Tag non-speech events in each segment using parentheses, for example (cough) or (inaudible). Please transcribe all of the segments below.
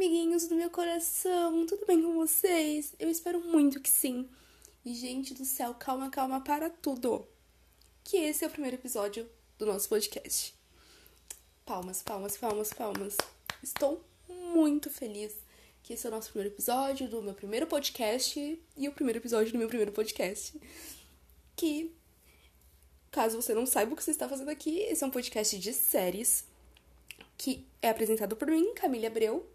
amiguinhos do meu coração, tudo bem com vocês? Eu espero muito que sim. E, gente do céu, calma, calma para tudo. Que esse é o primeiro episódio do nosso podcast. Palmas, palmas, palmas, palmas. Estou muito feliz que esse é o nosso primeiro episódio do meu primeiro podcast e o primeiro episódio do meu primeiro podcast. Que, caso você não saiba o que você está fazendo aqui, esse é um podcast de séries que é apresentado por mim, Camila Abreu.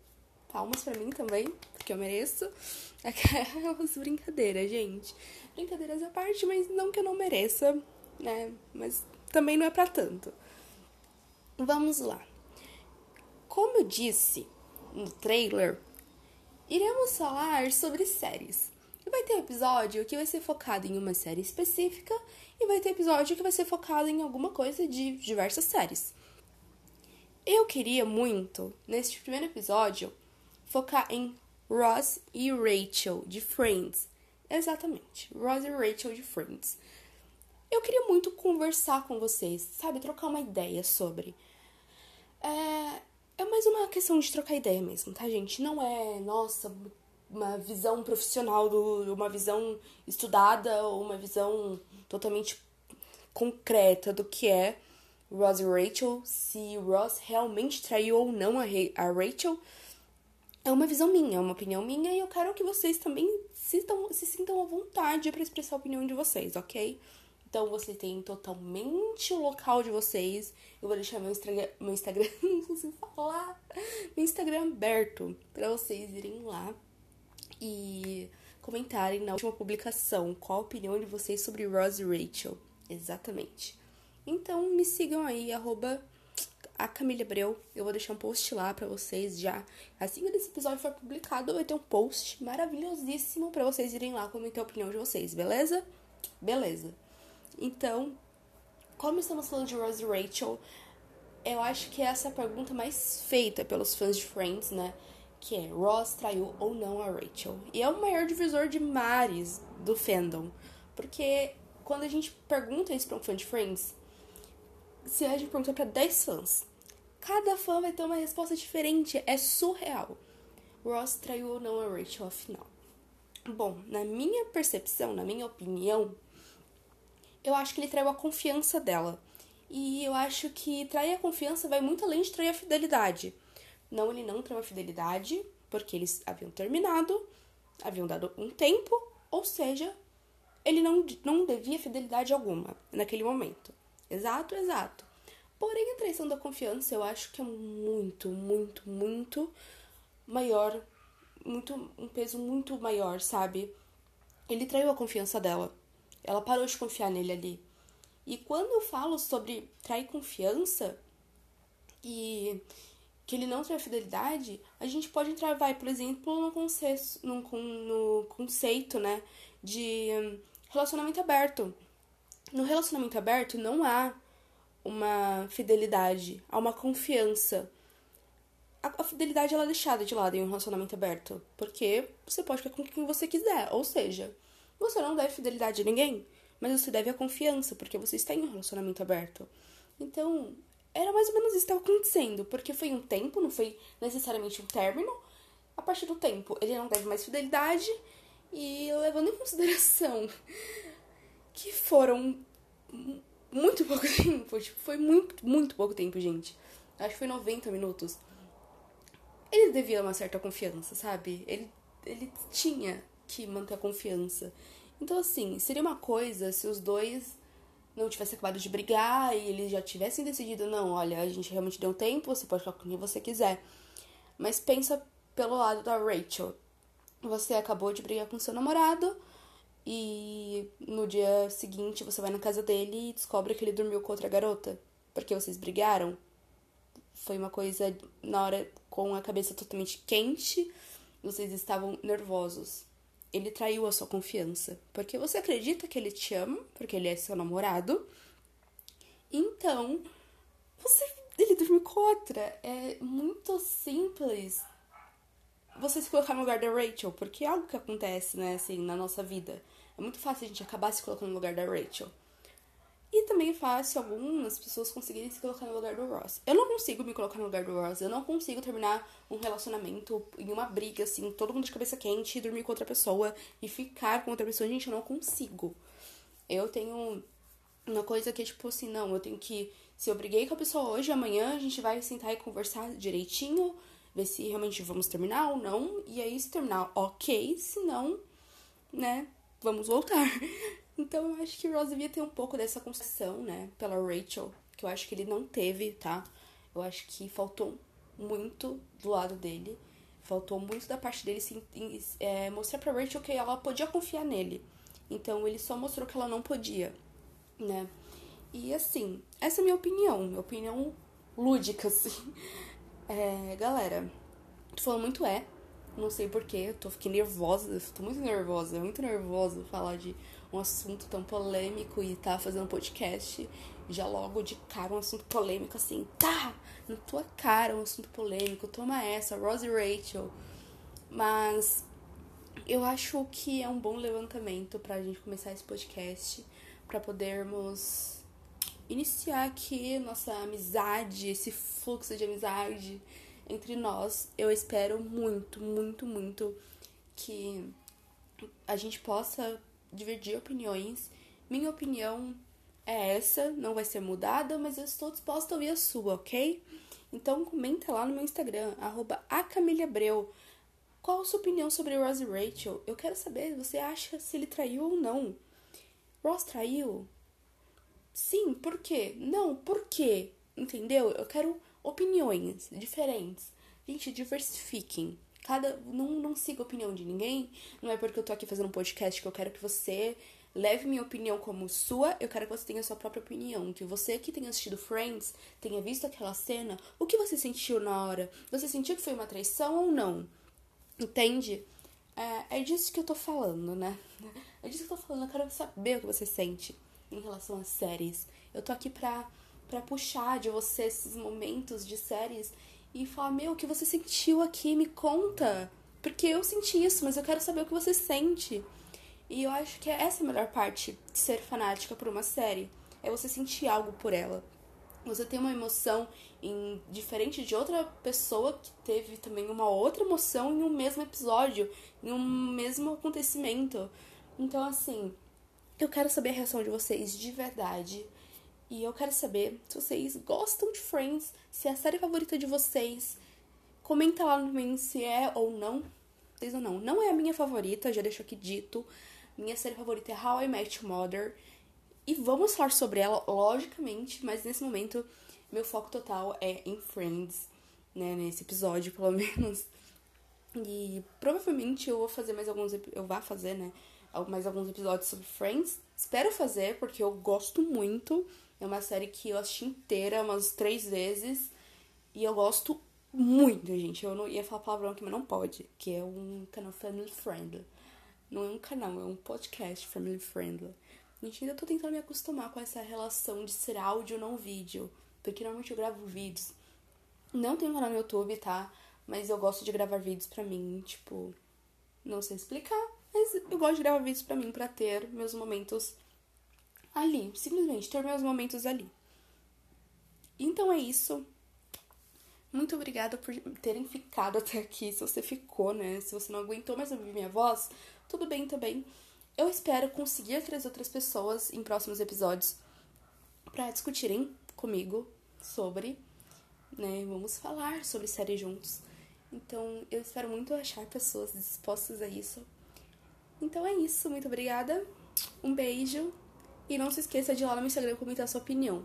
Palmas para mim também, porque eu mereço. (laughs) Aquelas brincadeiras, gente. Brincadeiras à parte, mas não que eu não mereça, né? Mas também não é para tanto. Vamos lá. Como eu disse no trailer, iremos falar sobre séries. E vai ter episódio que vai ser focado em uma série específica e vai ter episódio que vai ser focado em alguma coisa de diversas séries. Eu queria muito, neste primeiro episódio, focar em Ross e Rachel de Friends. Exatamente, Ross e Rachel de Friends. Eu queria muito conversar com vocês, sabe? Trocar uma ideia sobre. É, é mais uma questão de trocar ideia mesmo, tá, gente? Não é, nossa, uma visão profissional, do, uma visão estudada ou uma visão totalmente concreta do que é Ross e Rachel, se Ross realmente traiu ou não a, a Rachel, é uma visão minha, é uma opinião minha e eu quero que vocês também se, se sintam à vontade para expressar a opinião de vocês, ok? Então vocês têm totalmente o local de vocês. Eu vou deixar meu Instagram, meu Instagram, (laughs) não consigo falar, meu Instagram aberto para vocês irem lá e comentarem na última publicação qual a opinião de vocês sobre Ross e Rachel. Exatamente. Então me sigam aí, arroba a Camila Abreu. Eu vou deixar um post lá para vocês já. Assim que esse episódio for publicado, vai ter um post maravilhosíssimo para vocês irem lá comentar a opinião de vocês, beleza? Beleza. Então, como estamos falando de Rose e Rachel, eu acho que essa é a pergunta mais feita pelos fãs de Friends, né? Que é, Ross traiu ou não a Rachel? E é o maior divisor de mares do fandom. Porque quando a gente pergunta isso pra um fã de Friends, se a gente perguntar para 10 fãs, cada fã vai ter uma resposta diferente. É surreal. Ross traiu ou não a Rachel afinal? Bom, na minha percepção, na minha opinião, eu acho que ele traiu a confiança dela. E eu acho que trair a confiança vai muito além de trair a fidelidade. Não, ele não traiu a fidelidade, porque eles haviam terminado, haviam dado um tempo, ou seja, ele não, não devia fidelidade alguma naquele momento. Exato, exato. Porém, a traição da confiança eu acho que é muito, muito, muito maior, muito um peso muito maior, sabe? Ele traiu a confiança dela. Ela parou de confiar nele ali. E quando eu falo sobre trair confiança e que ele não trai fidelidade, a gente pode entrar, vai, por exemplo, no conceito, no, no conceito, né, de relacionamento aberto. No relacionamento aberto não há uma fidelidade, há uma confiança. A, a fidelidade ela é deixada de lado em um relacionamento aberto, porque você pode ficar com quem você quiser, ou seja, você não deve fidelidade a ninguém, mas você deve a confiança, porque você está em um relacionamento aberto. Então, era mais ou menos isso que estava acontecendo, porque foi um tempo, não foi necessariamente um término. A partir do tempo, ele não deve mais fidelidade, e levando em consideração que foram muito pouco (laughs) tempo. Tipo, foi muito, muito pouco tempo, gente. Acho que foi 90 minutos. Ele devia uma certa confiança, sabe? Ele, ele tinha que manter a confiança. Então, assim, seria uma coisa se os dois não tivessem acabado de brigar e eles já tivessem decidido, não, olha, a gente realmente deu tempo, você pode ficar com quem você quiser. Mas pensa pelo lado da Rachel. Você acabou de brigar com seu namorado, e no dia seguinte você vai na casa dele e descobre que ele dormiu com outra garota. Porque vocês brigaram. Foi uma coisa na hora com a cabeça totalmente quente. Vocês estavam nervosos. Ele traiu a sua confiança. Porque você acredita que ele te ama, porque ele é seu namorado. Então, você ele dormiu com outra. É muito simples você se colocar no lugar da Rachel, porque é algo que acontece, né, assim, na nossa vida. É muito fácil a gente acabar se colocando no lugar da Rachel. E também é fácil algumas pessoas conseguirem se colocar no lugar do Ross. Eu não consigo me colocar no lugar do Ross. Eu não consigo terminar um relacionamento em uma briga, assim, todo mundo de cabeça quente, dormir com outra pessoa e ficar com outra pessoa. Gente, eu não consigo. Eu tenho uma coisa que é tipo assim, não, eu tenho que. Se eu briguei com a pessoa hoje, amanhã a gente vai sentar e conversar direitinho, ver se realmente vamos terminar ou não. E aí, se terminar, ok. Se não, né, vamos voltar. (laughs) Então eu acho que o Ross devia ter um pouco dessa concessão, né, pela Rachel, que eu acho que ele não teve, tá? Eu acho que faltou muito do lado dele. Faltou muito da parte dele sim, é, mostrar pra Rachel que ela podia confiar nele. Então ele só mostrou que ela não podia, né? E assim, essa é a minha opinião, minha opinião lúdica, assim. (laughs) É, galera, tô falando muito é, não sei porquê, tô ficando nervosa, tô muito nervosa, muito nervosa falar de um assunto tão polêmico e tá fazendo podcast. Já logo de cara um assunto polêmico assim, tá, na tua cara um assunto polêmico, toma essa, Rose Rachel. Mas eu acho que é um bom levantamento pra gente começar esse podcast, para podermos iniciar aqui nossa amizade, esse fluxo de amizade entre nós. Eu espero muito, muito, muito que a gente possa dividir opiniões. Minha opinião é essa, não vai ser mudada, mas eu estou disposta a ouvir a sua, ok? Então comenta lá no meu Instagram, arroba acamilhabreu. Qual a sua opinião sobre Ross e Rachel? Eu quero saber, você acha se ele traiu ou não? Ross traiu? Sim, por quê? Não, por quê? Entendeu? Eu quero opiniões diferentes. Gente, diversifiquem. Cada, não, não siga a opinião de ninguém. Não é porque eu tô aqui fazendo um podcast que eu quero que você leve minha opinião como sua. Eu quero que você tenha sua própria opinião. Que você que tenha assistido Friends, tenha visto aquela cena, o que você sentiu na hora? Você sentiu que foi uma traição ou não? Entende? É, é disso que eu tô falando, né? É disso que eu tô falando. Eu quero saber o que você sente em relação às séries. Eu tô aqui pra, pra puxar de você esses momentos de séries e falar, meu, o que você sentiu aqui? Me conta. Porque eu senti isso, mas eu quero saber o que você sente. E eu acho que essa é a melhor parte de ser fanática por uma série. É você sentir algo por ela. Você tem uma emoção em, diferente de outra pessoa que teve também uma outra emoção em um mesmo episódio, em um mesmo acontecimento. Então, assim, eu quero saber a reação de vocês de verdade. E eu quero saber se vocês gostam de Friends, se é a série favorita de vocês. Comenta lá no mim se é ou não. Vocês ou não. Não é a minha favorita, já deixo aqui dito. Minha série favorita é How I Met Your Mother. E vamos falar sobre ela, logicamente, mas nesse momento meu foco total é em Friends, né? Nesse episódio, pelo (laughs) menos. E provavelmente eu vou fazer mais alguns. Eu vá fazer, né? Mais alguns episódios sobre Friends. Espero fazer, porque eu gosto muito. É uma série que eu assisti inteira umas três vezes. E eu gosto muito, gente. Eu não ia falar palavrão aqui, mas não pode. Que é um canal family friendly. Não é um canal, é um podcast family friendly. Gente, ainda tô tentando me acostumar com essa relação de ser áudio não vídeo. Porque normalmente eu gravo vídeos. Não tenho canal no YouTube, tá? Mas eu gosto de gravar vídeos pra mim, tipo. Não sei explicar, mas eu gosto de gravar vídeos pra mim, pra ter meus momentos ali, simplesmente ter meus momentos ali. Então é isso. Muito obrigada por terem ficado até aqui. Se você ficou, né? Se você não aguentou mais ouvir minha voz, tudo bem também. Eu espero conseguir trazer outras pessoas em próximos episódios para discutirem comigo sobre, né? Vamos falar sobre série juntos. Então, eu espero muito achar pessoas dispostas a isso. Então é isso, muito obrigada. Um beijo e não se esqueça de ir lá no Instagram comentar sua opinião.